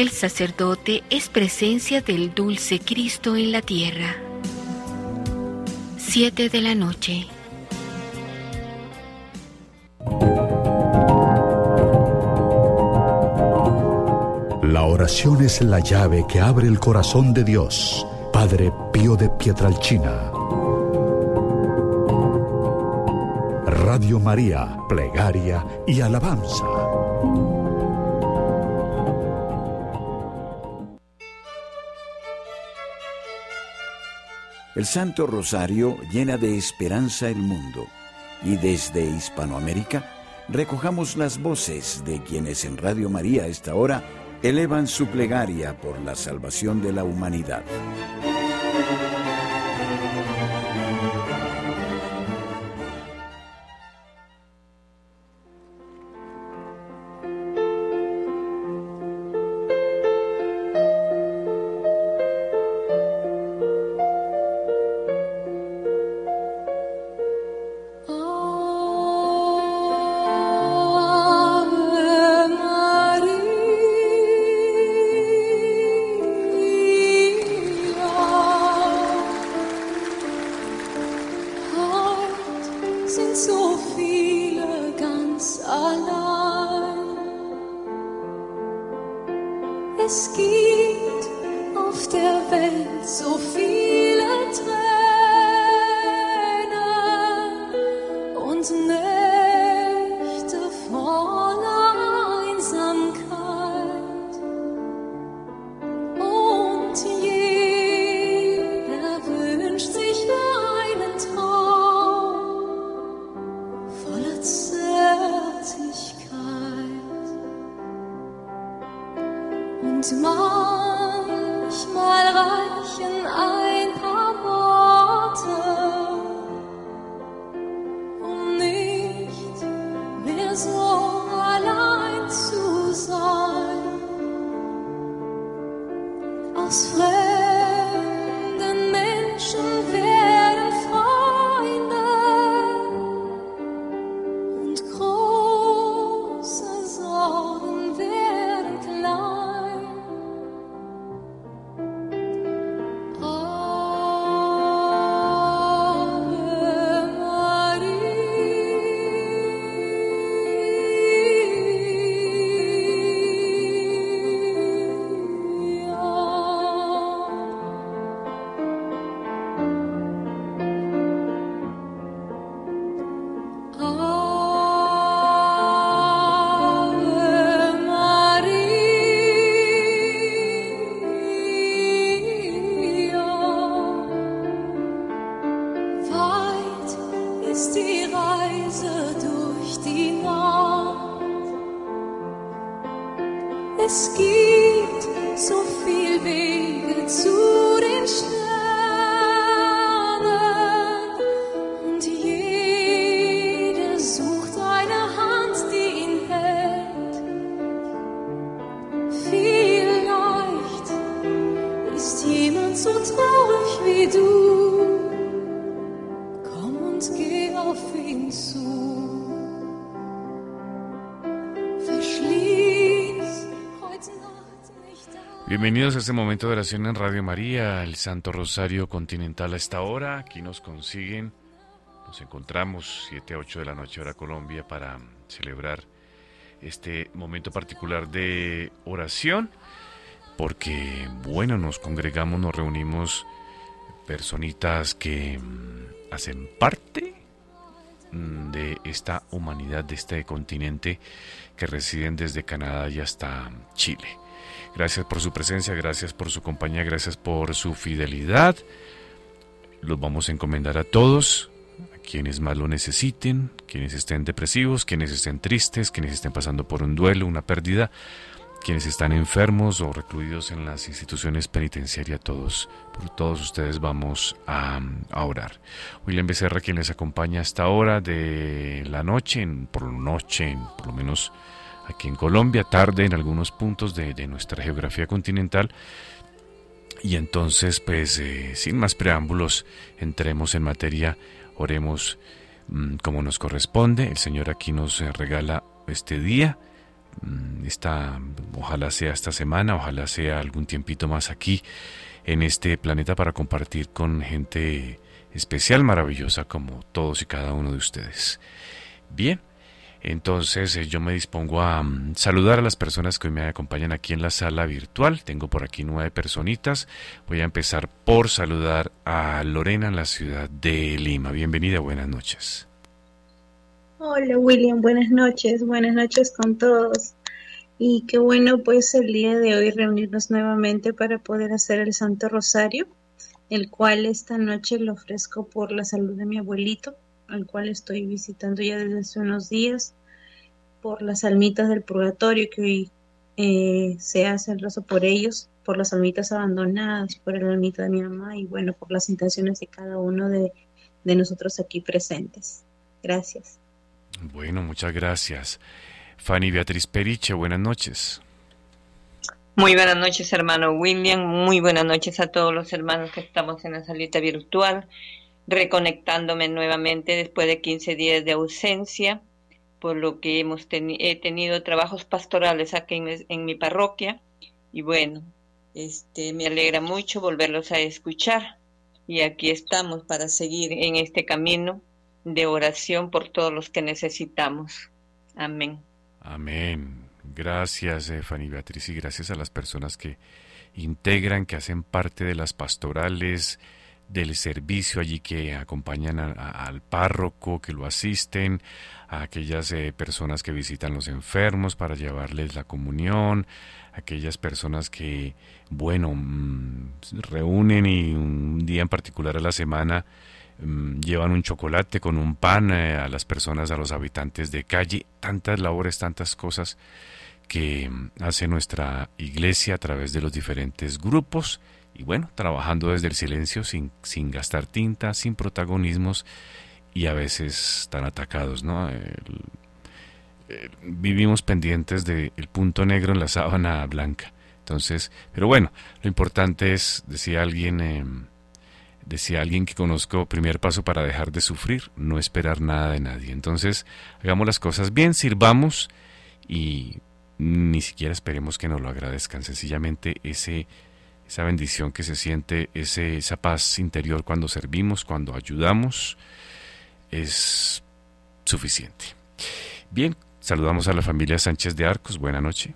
El sacerdote es presencia del dulce Cristo en la tierra. 7 de la noche. La oración es la llave que abre el corazón de Dios. Padre Pío de Pietralchina. Radio María, Plegaria y Alabanza. El Santo Rosario llena de esperanza el mundo y desde Hispanoamérica recojamos las voces de quienes en Radio María a esta hora elevan su plegaria por la salvación de la humanidad. Bienvenidos a este momento de oración en Radio María, el Santo Rosario Continental a esta hora. Aquí nos consiguen, nos encontramos 7 a 8 de la noche hora Colombia para celebrar este momento particular de oración, porque bueno, nos congregamos, nos reunimos personitas que mm, hacen parte mm, de esta humanidad, de este continente, que residen desde Canadá y hasta Chile. Gracias por su presencia, gracias por su compañía, gracias por su fidelidad. Los vamos a encomendar a todos, a quienes más lo necesiten, quienes estén depresivos, quienes estén tristes, quienes estén pasando por un duelo, una pérdida, quienes están enfermos o recluidos en las instituciones penitenciarias, todos, por todos ustedes vamos a, orar. William Becerra, quien les acompaña a esta hora de la noche, por la noche, por lo menos aquí en Colombia, tarde en algunos puntos de, nuestra geografía continental. Y entonces, pues, eh, sin más preámbulos, entremos en materia, oremos mm, como nos corresponde. El Señor aquí nos eh, regala este día, mm, esta, ojalá sea esta semana, ojalá sea algún tiempito más aquí en este planeta para compartir con gente especial, maravillosa como todos y cada uno de ustedes. Bien, entonces eh, yo me dispongo a mm, saludar a las personas que me acompañan aquí en la sala virtual. Tengo por aquí nueve personitas. Voy a empezar por saludar a Lorena en la ciudad de Lima. Bienvenida, buenas noches. Hola William, buenas noches, buenas noches con todos. Y qué bueno pues el día de hoy reunirnos nuevamente para poder hacer el Santo Rosario, el cual esta noche lo ofrezco por la salud de mi abuelito, al cual estoy visitando ya desde hace unos días, por las almitas del purgatorio que hoy eh, se hace el rezo por ellos, por las almitas abandonadas, por el almita de mi mamá y bueno, por las intenciones de cada uno de, de nosotros aquí presentes. Gracias. Bueno, muchas gracias. Fanny Beatriz Periche, buenas noches. Muy buenas noches, hermano William. Muy buenas noches a todos los hermanos que estamos en la salita virtual, reconectándome nuevamente después de 15 días de ausencia, por lo que hemos he tenido trabajos pastorales aquí en, en, mi parroquia. Y bueno, este, me alegra mucho volverlos a escuchar. Y aquí estamos para seguir en este camino de oración por todos los que necesitamos. Amén. Amén. Gracias, Fanny Beatriz, y gracias a las personas que integran, que hacen parte de las pastorales, del servicio allí que acompañan al párroco, que lo asisten, a aquellas eh, personas que visitan los enfermos para llevarles la comunión, aquellas personas que, bueno, mm, reúnen y un día en particular a la semana Mm, llevan un chocolate con un pan eh, a las personas, a los habitantes de calle, tantas labores, tantas cosas que mm, hace nuestra iglesia a través de los diferentes grupos y bueno, trabajando desde el silencio sin, sin gastar tinta, sin protagonismos y a veces tan atacados, ¿no? vivimos pendientes del punto negro en la sábana blanca. Entonces, pero bueno, lo importante es, decía alguien, em, Decía alguien que conozco, primer paso para dejar de sufrir, no esperar nada de nadie. Entonces, hagamos las cosas bien, sirvamos y ni siquiera esperemos que nos lo agradezcan. Sencillamente ese, esa bendición que se siente, ese, esa paz interior cuando servimos, cuando ayudamos, es suficiente. Bien, saludamos a la familia Sánchez de Arcos. Buena noche.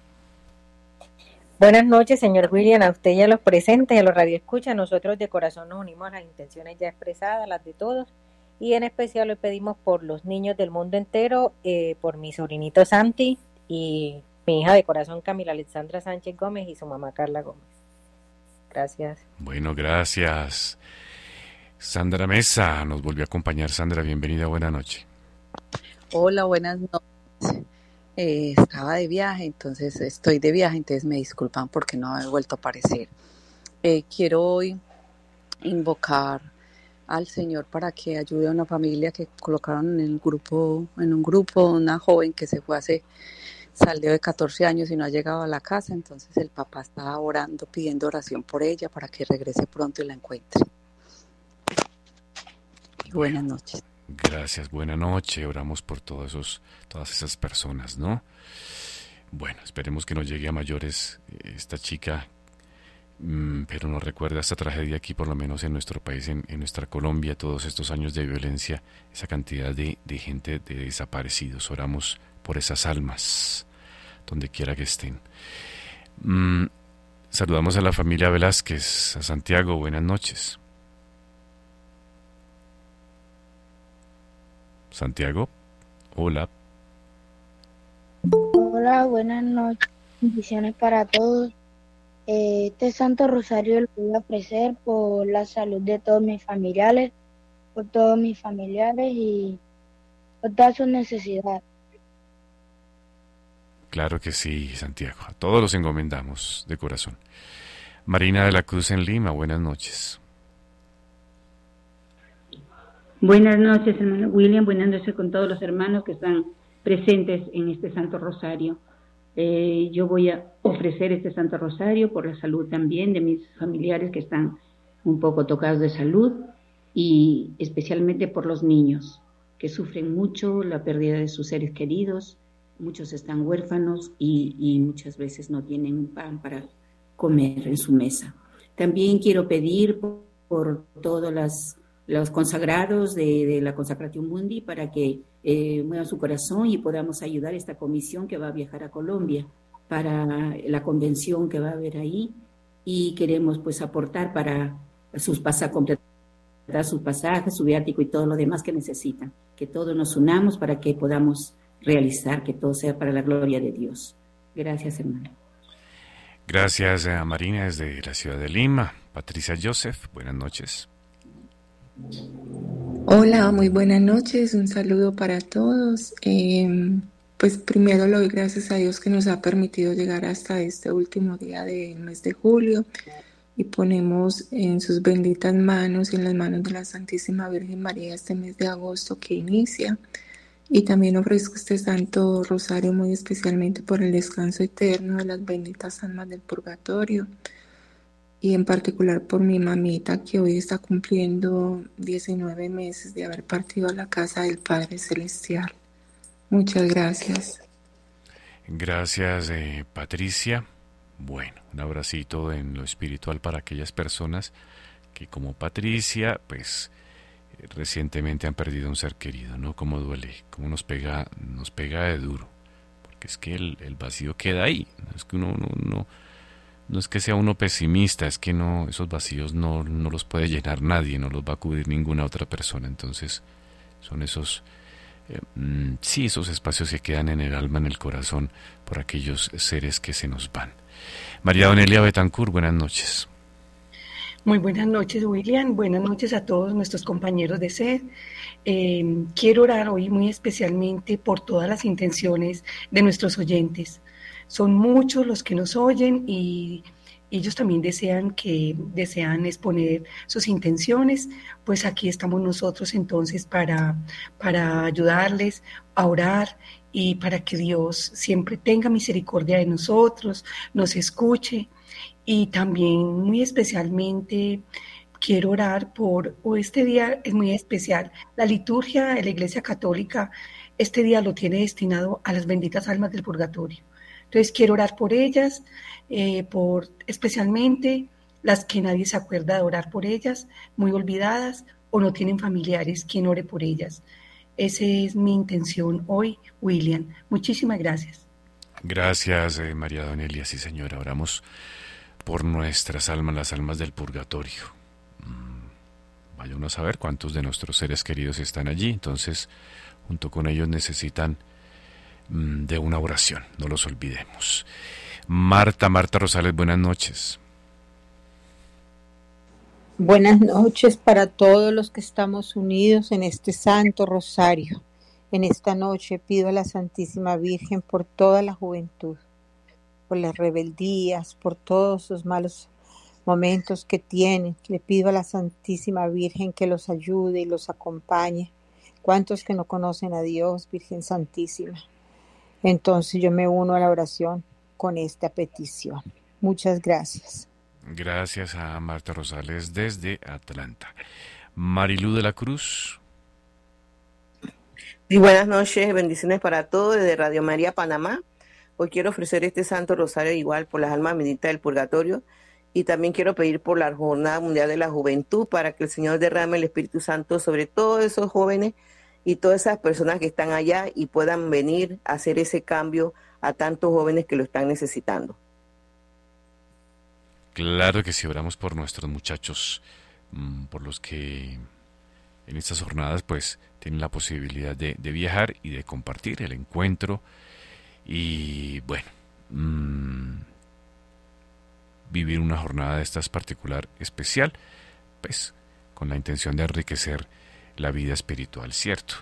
Buenas noches, señor William, a usted y a los presentes a los radioescuchas. Nosotros de corazón nos unimos a las intenciones ya expresadas, las de todos, y en especial le pedimos por los niños del mundo entero, eh, por mi sobrinito Santi y mi hija de corazón Camila Alexandra Sánchez Gómez y su mamá Carla Gómez. Gracias. Bueno, gracias. Sandra Mesa nos volvió a acompañar. Sandra, bienvenida, buena noche. Hola, buenas noches. Eh, estaba de viaje, entonces estoy de viaje, entonces me disculpan porque no he vuelto a aparecer. Eh, quiero hoy invocar al Señor para que ayude a una familia que colocaron en el grupo, en un grupo, una joven que se fue hace, salió de 14 años y no ha llegado a la casa, entonces el papá está orando, pidiendo oración por ella para que regrese pronto y la encuentre. buenas noches. Gracias, buena noche. Oramos por todos esos, todas esas personas, ¿no? Bueno, esperemos que no llegue a mayores eh, esta chica, mm, pero nos recuerda esta tragedia aquí, por lo menos en nuestro país, en, nuestra Colombia, todos estos años de violencia, esa cantidad de, gente de desaparecidos. Oramos por esas almas, donde quiera que estén. Mm, saludamos a la familia Velázquez, a Santiago, buenas noches. Santiago, hola. Hola, buenas noches. Bendiciones para todos. Eh, este Santo Rosario lo voy a ofrecer por la salud de todos mis familiares, por todos mis familiares y por todas sus necesidades. Claro que sí, Santiago. A todos los encomendamos de corazón. Marina de la Cruz en Lima, buenas noches. Buenas noches, hermano William. Buenas noches con todos los hermanos que están presentes en este Santo Rosario. Eh, yo voy a ofrecer este Santo Rosario por la salud también de mis familiares que están un poco tocados de salud y especialmente por los niños que sufren mucho la pérdida de sus seres queridos muchos están huérfanos y, muchas veces no tienen pan para comer en su mesa. También quiero pedir por, todos los consagrados de, la Consacración Mundi para que eh, muevan su corazón y podamos ayudar a esta comisión que va a viajar a Colombia para la convención que va a haber ahí y queremos pues aportar para sus pasajes, completar sus pasajes, su viático y todo lo demás que necesitan. Que todos nos unamos para que podamos realizar, que todo sea para la gloria de Dios. Gracias, hermano. Gracias a Marina desde la ciudad de Lima. Patricia Joseph, buenas noches. Hola, muy buenas noches. Un saludo para todos. Em, pues primero le doy gracias a Dios que nos ha permitido llegar hasta este último día del mes de julio y ponemos en sus benditas manos y en las manos de la Santísima Virgen María este mes de agosto que inicia. Y también ofrezco este Santo Rosario muy especialmente por el descanso eterno de las benditas almas del purgatorio y en particular por mi mamita que hoy está cumpliendo 19 meses de haber partido a la casa del Padre Celestial. Muchas gracias. Gracias, eh, Patricia. Bueno, un abracito en lo espiritual para aquellas personas que como Patricia, pues recientemente han perdido un ser querido, ¿no? Cómo duele, cómo nos pega, nos pega de duro, porque es que el, vacío queda ahí, no es que uno no, es que sea uno pesimista, es que no, esos vacíos no, no los puede llenar nadie, no los va a cubrir ninguna otra persona, entonces son esos, eh, mm, sí, esos espacios que quedan en el alma, en el corazón, por aquellos seres que se nos van. María Donelia Betancourt, buenas noches. Muy buenas noches, William. Buenas noches a todos nuestros compañeros de SED. Em, quiero orar hoy muy especialmente por todas las intenciones de nuestros oyentes. Son muchos los que nos oyen y ellos también desean que desean exponer sus intenciones, pues aquí estamos nosotros entonces para, para ayudarles a orar y para que Dios siempre tenga misericordia de nosotros, nos escuche y también muy especialmente quiero orar por, o este día es muy especial, la liturgia de la Iglesia Católica, este día lo tiene destinado a las benditas almas del purgatorio. Entonces quiero orar por ellas, eh, por especialmente las que nadie se acuerda de orar por ellas, muy olvidadas o no tienen familiares quien ore por ellas. Esa es mi intención hoy, William. Muchísimas gracias. Gracias, eh, María Donelia. Sí, señora. Oramos por nuestras almas, las almas del purgatorio. Mm, vaya uno a saber cuántos de nuestros seres queridos están allí, entonces junto con ellos necesitan mm, de una oración, no los olvidemos. Marta, Marta Rosales, buenas noches. Buenas noches para todos los que estamos unidos en este Santo Rosario. En esta noche pido a la Santísima Virgen por toda la juventud por las rebeldías, por todos los malos momentos que tienen. Le pido a la Santísima Virgen que los ayude y los acompañe. ¿Cuántos que no conocen a Dios, Virgen Santísima? Entonces yo me uno a la oración con esta petición. Muchas gracias. Gracias a Marta Rosales desde Atlanta. Marilú de la Cruz. Y buenas noches, bendiciones para todos desde Radio María Panamá. Hoy quiero ofrecer este Santo Rosario igual por las almas benditas del purgatorio y también quiero pedir por la Jornada Mundial de la Juventud para que el Señor derrame el Espíritu Santo sobre todos esos jóvenes y todas esas personas que están allá y puedan venir a hacer ese cambio a tantos jóvenes que lo están necesitando. Claro que si oramos por nuestros muchachos, mm, por los que en estas jornadas pues tienen la posibilidad de viajar y de compartir el encuentro y bueno, mm, vivir una jornada de estas particular, especial, pues con la intención de enriquecer la vida espiritual, ¿cierto?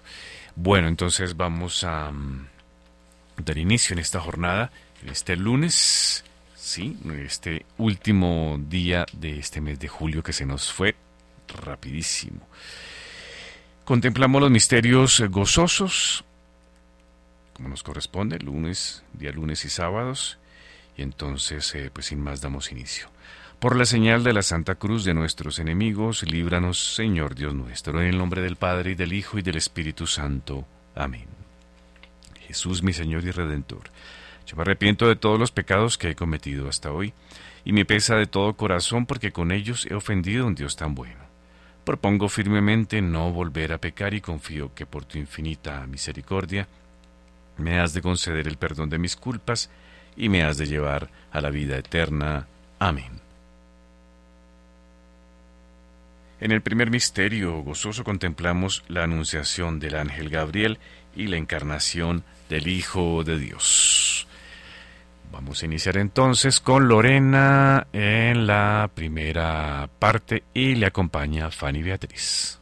Bueno, entonces vamos a mm, dar inicio en esta jornada, en este lunes, sí, este último día de este mes de julio que se nos fue rapidísimo. Contemplamos los misterios gozosos como nos corresponde, lunes, día lunes y sábados. Y entonces, eh, pues sin más, damos inicio. Por la señal de la Santa Cruz de nuestros enemigos, líbranos, Señor Dios nuestro, en el nombre del Padre, y del Hijo, y del Espíritu Santo. Amén. Jesús mi Señor y Redentor. Yo me arrepiento de todos los pecados que he cometido hasta hoy y me pesa de todo corazón porque con ellos he ofendido a un Dios tan bueno. Propongo firmemente no volver a pecar y confío que por tu infinita misericordia me has de conceder el perdón de mis culpas y me has de llevar a la vida eterna. Amén. En el primer misterio gozoso contemplamos la anunciación del ángel Gabriel y la encarnación del Hijo de Dios. Vamos a iniciar entonces con Lorena en la primera parte y le acompaña Fanny Beatriz.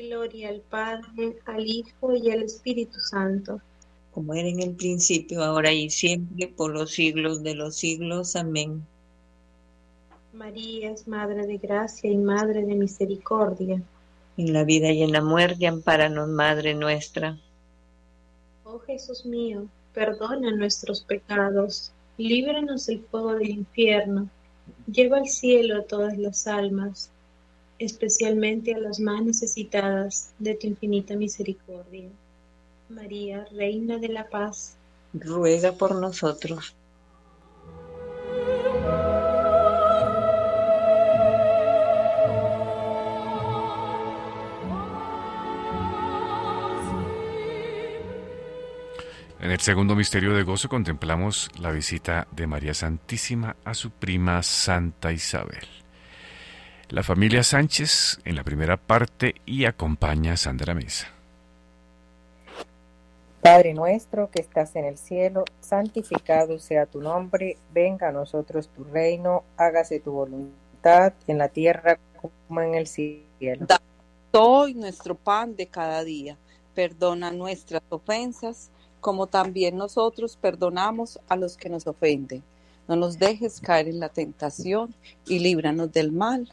Gloria al Padre, al Hijo y al Espíritu Santo. Como era en el principio, ahora y siempre, por los siglos de los siglos. Amén. María es Madre de Gracia y Madre de Misericordia. En la vida y en la muerte, ampáranos, Madre nuestra. Oh Jesús mío, perdona nuestros pecados, líbranos del fuego del infierno, lleva al cielo a todas las almas, especialmente a las más necesitadas de tu infinita misericordia. María, Reina de la Paz, ruega por nosotros. En el segundo misterio de gozo contemplamos la visita de María Santísima a su prima Santa Isabel. La familia Sánchez en la primera parte y acompaña a Sandra Mesa. Padre nuestro que estás en el cielo, santificado sea tu nombre, venga a nosotros tu reino, hágase tu voluntad en la tierra como en el cielo. hoy nuestro pan de cada día, perdona nuestras ofensas como también nosotros perdonamos a los que nos ofenden. No nos dejes caer en la tentación y líbranos del mal.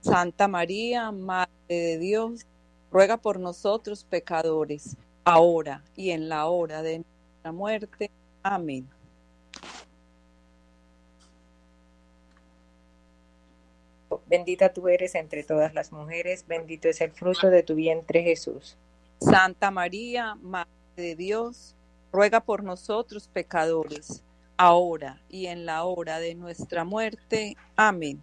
Santa María, Madre de Dios, ruega por nosotros pecadores, ahora y en la hora de nuestra muerte. Amén. Bendita tú eres entre todas las mujeres, bendito es el fruto de tu vientre Jesús. Santa María, Madre de Dios, ruega por nosotros pecadores, ahora y en la hora de nuestra muerte. Amén.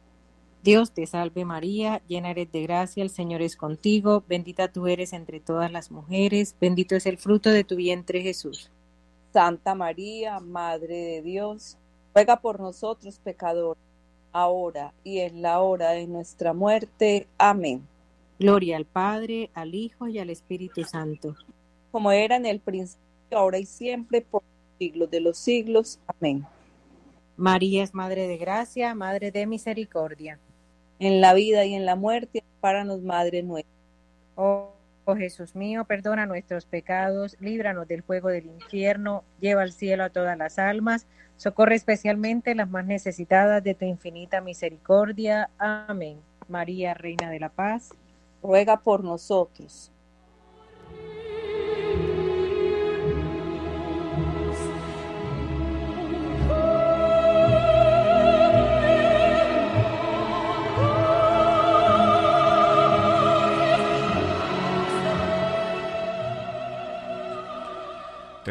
Dios te salve María, llena eres de gracia, el Señor es contigo, bendita tú eres entre todas las mujeres, bendito es el fruto de tu vientre Jesús. Santa María, Madre de Dios, ruega por nosotros pecadores, ahora y en la hora de nuestra muerte. Amén. Gloria al Padre, al Hijo y al Espíritu Santo. Como era en el principio, ahora y siempre, por los siglos de los siglos. Amén. María es Madre de Gracia, Madre de Misericordia en la vida y en la muerte, nos Madre nuestra. Oh, oh, Jesús mío, perdona nuestros pecados, líbranos del fuego del infierno, lleva al cielo a todas las almas, socorre especialmente las más necesitadas de tu infinita misericordia. Amén. María, Reina de la Paz. ruega por nosotros.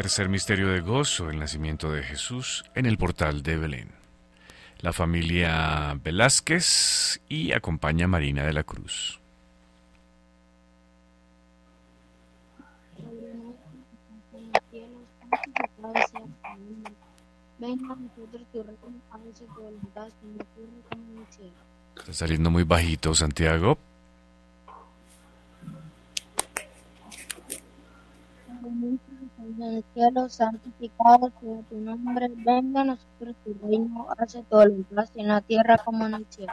Tercer misterio de gozo, el nacimiento de Jesús en el portal de Belén. La familia Velázquez y acompaña a Marina de la Cruz. Está saliendo muy bajito, Santiago. En el cielo, santificado sea tu nombre, venga a nosotros tu reino, hace todo lo que en la tierra como en el cielo.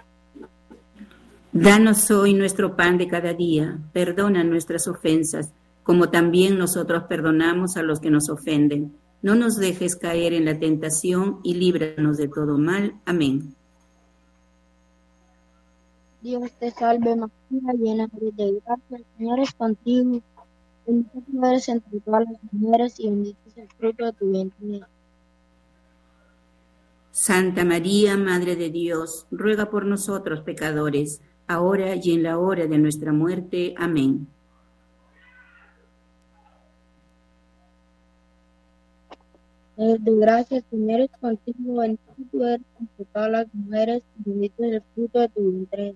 Danos hoy nuestro pan de cada día, perdona nuestras ofensas, como también nosotros perdonamos a los que nos ofenden. No nos dejes caer en la tentación y líbranos de todo mal. Amén. Dios te salve María, llena de gracia, el Señor es contigo Bendita tú eres entre todas las mujeres y bendito es el fruto de tu vientre. Santa María, Madre de Dios, ruega por nosotros pecadores, ahora y en la hora de nuestra muerte. Amén. de gracias, Señor es contigo, bendito tú eres entre todas las mujeres y bendito es el fruto de tu vientre.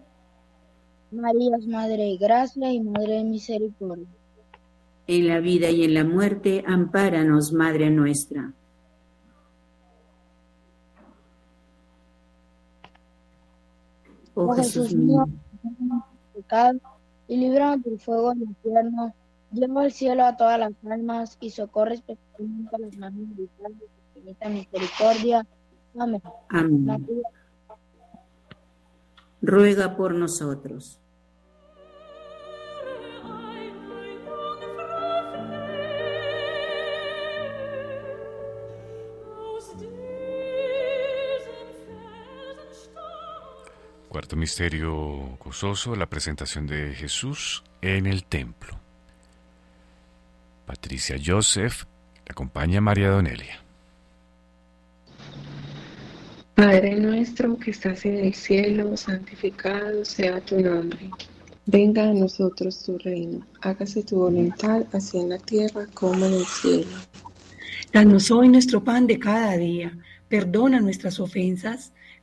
María es Madre de Gracia y Madre de Misericordia. En la vida y en la muerte, ampáranos, Madre nuestra. Oh, Jesús mío, pecado, y líbranos del fuego del infierno. Lleva al cielo a todas las almas y socorre especialmente a las más necesitadas de tu infinita misericordia. Amén. Amén. Ruega por nosotros. Cuarto misterio gozoso, la presentación de Jesús en el templo. Patricia Joseph, acompaña María Donelia. Padre nuestro que estás en el cielo, santificado sea tu nombre. Venga a nosotros tu reino, hágase tu voluntad, así en la tierra como en el cielo. Danos hoy nuestro pan de cada día, perdona nuestras ofensas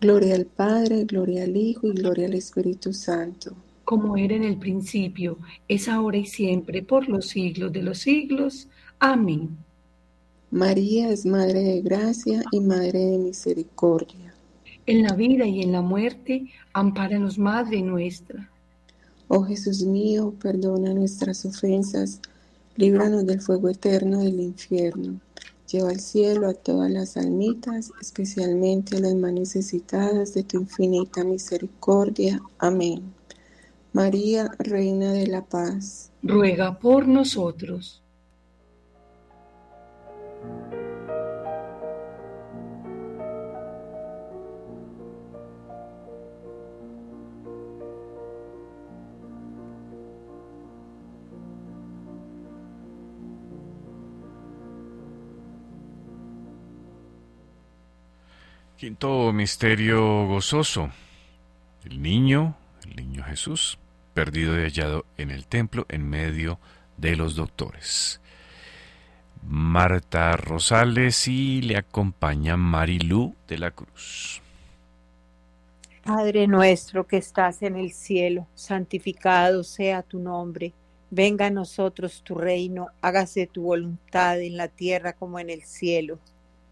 Gloria al Padre, gloria al Hijo y gloria al Espíritu Santo. Como era en el principio, es ahora y siempre, por los siglos de los siglos. Amén. María es Madre de Gracia y Madre de Misericordia. en la vida y en la muerte, ampáranos, Madre nuestra. Oh Jesús mío, perdona nuestras ofensas, líbranos del fuego eterno del infierno. Lleva al cielo a todas las almitas, especialmente a las más necesitadas de tu infinita misericordia. Amén. María, Reina de la Paz, ruega por nosotros. Quinto misterio gozoso. El niño, el niño Jesús, perdido y hallado en el templo en medio de los doctores. Marta Rosales y le acompaña Marilú de la Cruz. Padre nuestro que estás en el cielo, santificado sea tu nombre. Venga a nosotros tu reino, hágase tu voluntad en la tierra como en el cielo.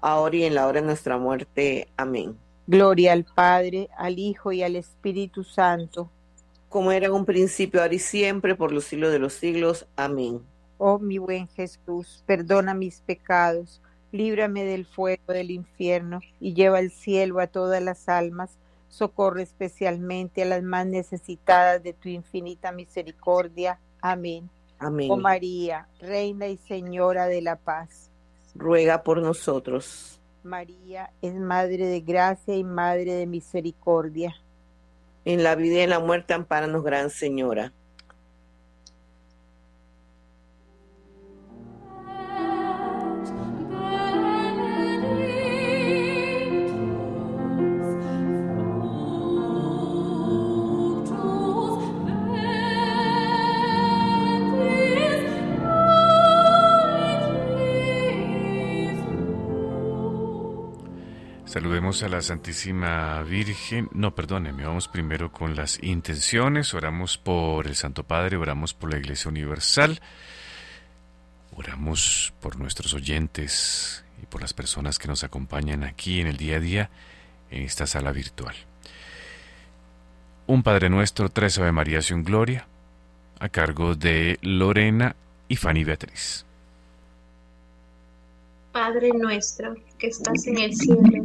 ahora y en la hora de nuestra muerte. Amén. Gloria al Padre, al Hijo y al Espíritu Santo. Como era en un principio, ahora y siempre, por los siglos de los siglos. Amén. Oh mi buen Jesús, perdona mis pecados, líbrame del fuego del infierno y lleva al cielo a todas las almas, socorre especialmente a las más necesitadas de tu infinita misericordia. Amén. Amén. Oh María, Reina y Señora de la paz ruega por nosotros. María es Madre de Gracia y Madre de Misericordia. En la vida y en la muerte, amparanos, Gran Señora. A la Santísima Virgen. No, perdóneme, vamos primero con las intenciones. Oramos por el Santo Padre, oramos por la Iglesia Universal, oramos por nuestros oyentes y por las personas que nos acompañan aquí en el día a día en esta sala virtual. Un Padre Nuestro, tres Ave María y un Gloria, a cargo de Lorena y Fanny Beatriz. Padre nuestro que estás en el cielo,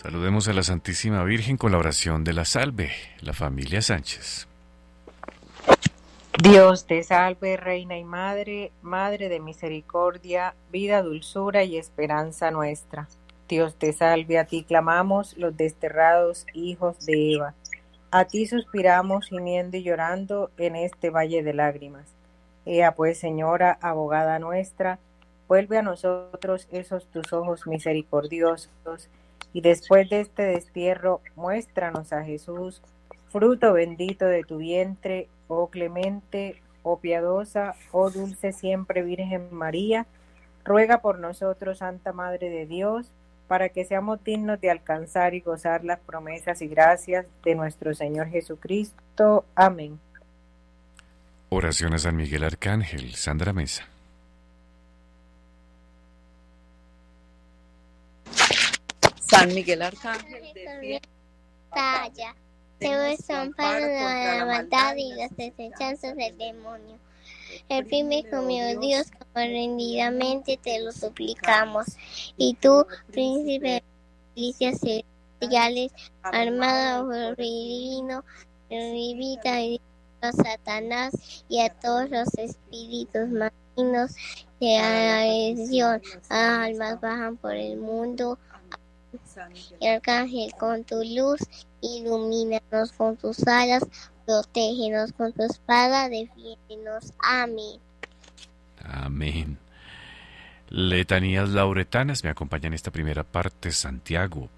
Saludemos a la Santísima Virgen con la oración de la salve, la familia Sánchez. Dios te salve, Reina y Madre, Madre de misericordia, vida, dulzura y esperanza nuestra. Dios te salve, a ti clamamos los desterrados hijos de Eva. A ti suspiramos gimiendo y llorando en este valle de lágrimas. Ea pues, Señora, abogada nuestra, vuelve a nosotros esos tus ojos misericordiosos y después de este destierro, muéstranos a Jesús, fruto bendito de tu vientre, oh clemente, oh piadosa, oh dulce siempre Virgen María, ruega por nosotros, Santa Madre de Dios, para que seamos dignos de alcanzar y gozar las promesas y gracias de nuestro Señor Jesucristo. Amén. Oración a San Miguel Arcángel, Sandra Mesa. San Miguel Arcángel, Talla, te desamparo de la maldad y las desechanzas del demonio. El firme conmigo, Dios, como rendidamente te lo suplicamos. Y tú, príncipe de milicias celestiales, armado por divino, revita a Satanás y a todos los espíritus malignos de agresión, almas bajan por el mundo y Arcángel, con tu luz, ilumínanos con tus alas, protégenos con tu espada, defiéndenos. Amén. Amén. Letanías lauretanas me acompañan en esta primera parte, Santiago.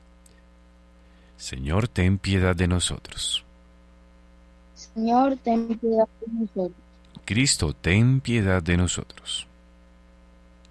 Señor, ten piedad de nosotros. Señor, ten piedad de nosotros. Cristo, ten piedad de nosotros.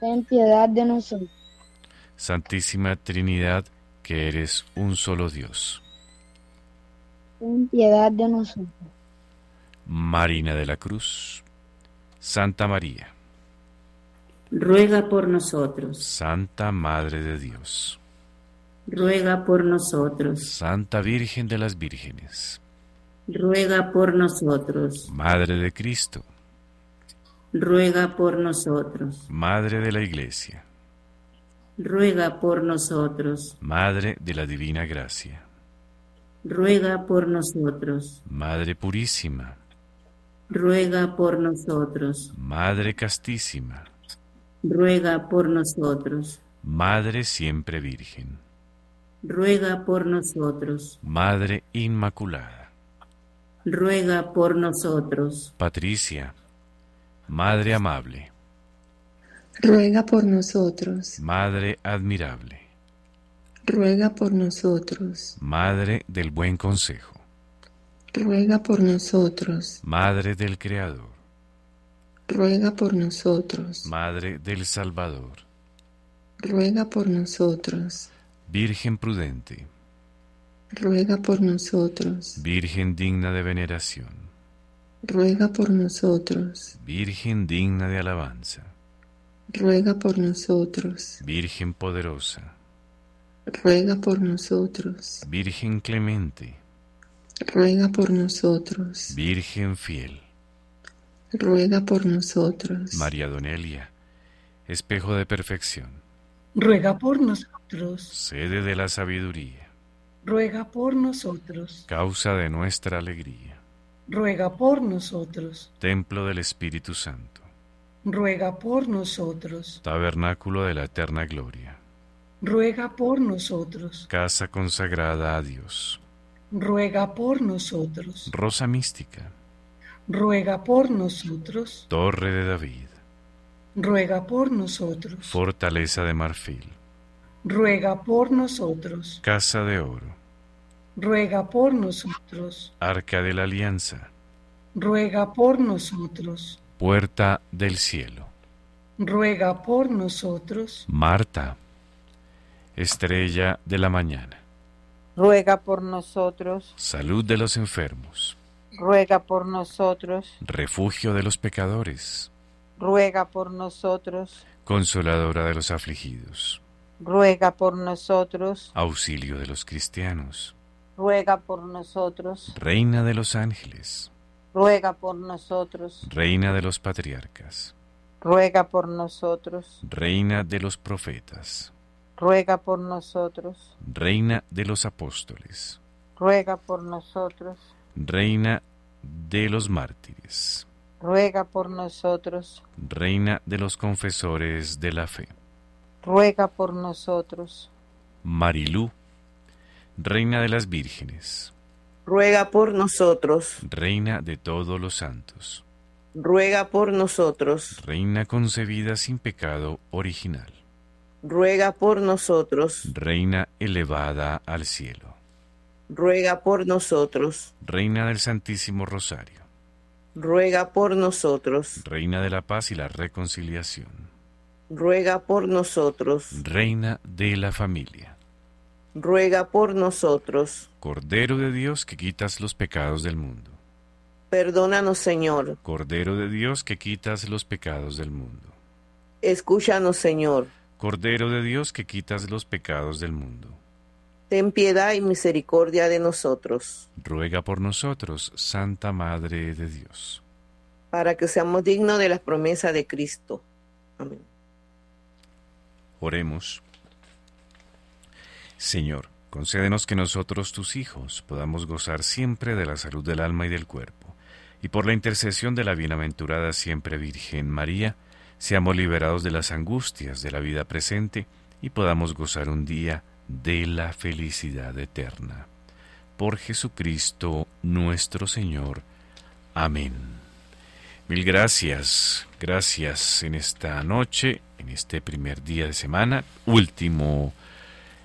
Ten piedad de nosotros. Santísima Trinidad, que eres un solo Dios. Ten piedad de nosotros. Marina de la Cruz. Santa María. Ruega por nosotros. Santa Madre de Dios. Ruega por nosotros. Santa Virgen de las Vírgenes. Ruega por nosotros. Madre de Cristo. Ruega por nosotros. Madre de la Iglesia. Ruega por nosotros. Madre de la Divina Gracia. Ruega por nosotros. Madre Purísima. Ruega por nosotros. Madre Castísima. Ruega por nosotros. Madre Siempre Virgen. Ruega por nosotros. Madre Inmaculada. Ruega por nosotros. Patricia. Madre Amable. Ruega por nosotros. Madre Admirable. Ruega por nosotros. Madre del Buen Consejo. Ruega por nosotros. Madre del Creador. Ruega por nosotros. Madre del Salvador. Ruega por nosotros. Virgen prudente. Ruega por nosotros. Virgen digna de veneración. Ruega por nosotros. Virgen digna de alabanza. Ruega por nosotros. Virgen poderosa. Ruega por nosotros. Virgen clemente. Ruega por nosotros. Virgen fiel. Ruega por nosotros. María Donelia, espejo de perfección. Ruega por nosotros. Sede de la sabiduría. Ruega por nosotros. Causa de nuestra alegría. Ruega por nosotros. Templo del Espíritu Santo. Ruega por nosotros. Tabernáculo de la eterna gloria. Ruega por nosotros. Casa consagrada a Dios. Ruega por nosotros. Rosa mística. Ruega por nosotros. Torre de David. Ruega por nosotros. Fortaleza de marfil. Ruega por nosotros. Casa de oro. Ruega por nosotros. Arca de la alianza. Ruega por nosotros. Puerta del cielo. Ruega por nosotros. Marta. Estrella de la mañana. Ruega por nosotros. Salud de los enfermos. Ruega por nosotros. Refugio de los pecadores. Ruega por nosotros. Consoladora de los afligidos. Ruega por nosotros. Auxilio de los cristianos. Ruega por nosotros. Reina de los ángeles. Ruega por nosotros. Reina de los patriarcas. Ruega por nosotros. Reina de los profetas. Ruega por nosotros. Reina de los apóstoles. Ruega por nosotros. Reina de los mártires. Ruega por nosotros. Reina de los confesores de la fe. Ruega por nosotros. Marilú. Reina de las vírgenes. Ruega por nosotros. Reina de todos los santos. Ruega por nosotros. Reina concebida sin pecado original. Ruega por nosotros. Reina elevada al cielo. Ruega por nosotros. Reina del Santísimo Rosario. Ruega por nosotros. Reina de la paz y la reconciliación. Ruega por nosotros. Reina de la familia. Ruega por nosotros. Cordero de Dios que quitas los pecados del mundo. Perdónanos, Señor. Cordero de Dios que quitas los pecados del mundo. Escúchanos, Señor. Cordero de Dios que quitas los pecados del mundo. Ten piedad y misericordia de nosotros. Ruega por nosotros, Santa Madre de Dios. Para que seamos dignos de las promesas de Cristo. Amén. Oremos. Señor, concédenos que nosotros, tus hijos, podamos gozar siempre de la salud del alma y del cuerpo, y por la intercesión de la bienaventurada siempre Virgen María, seamos liberados de las angustias de la vida presente y podamos gozar un día de la felicidad eterna. Por Jesucristo nuestro Señor. Amén. Mil gracias, gracias en esta noche, en este primer día de semana, último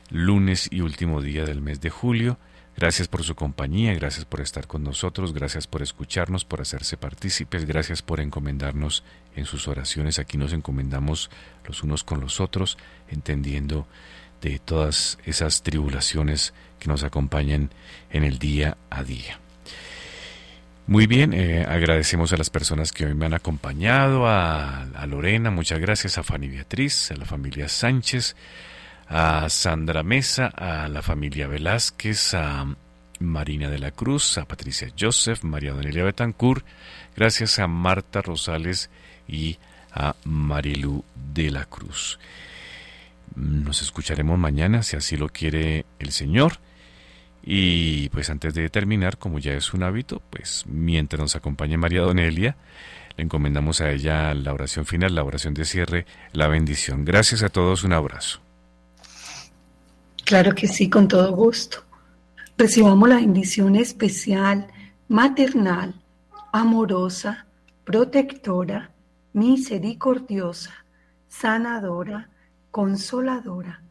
lunes y último día del mes de julio. Gracias por su compañía, gracias por estar con nosotros, gracias por escucharnos, por hacerse partícipes, gracias por encomendarnos en sus oraciones. Aquí nos encomendamos los unos con los otros, entendiendo de todas esas tribulaciones que nos acompañan en el día a día. Muy bien, eh, agradecemos a las personas que hoy me han acompañado, a, a Lorena, muchas gracias, a Fanny Beatriz, a la familia Sánchez, a Sandra Mesa, a la familia Velázquez, a Marina de la Cruz, a Patricia Joseph, María Donelia Betancourt, gracias a Marta Rosales y a Marilu de la Cruz. Nos escucharemos mañana, si así lo quiere el Señor. Y pues antes de terminar, como ya es un hábito, pues mientras nos acompañe María Donelia, le encomendamos a ella la oración final, la oración de cierre, la bendición. Gracias a todos, un abrazo. Claro que sí, con todo gusto. Recibamos la bendición especial, maternal, amorosa, protectora, misericordiosa, sanadora, consoladora,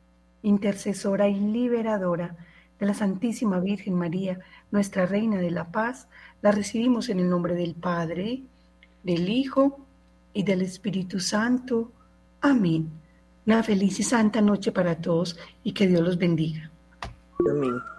intercesora y liberadora de la Santísima Virgen María, nuestra Reina de la Paz, la recibimos en el nombre del Padre, del Hijo y del Espíritu Santo. Amén. Una feliz y santa noche para todos y que Dios los bendiga. Amén.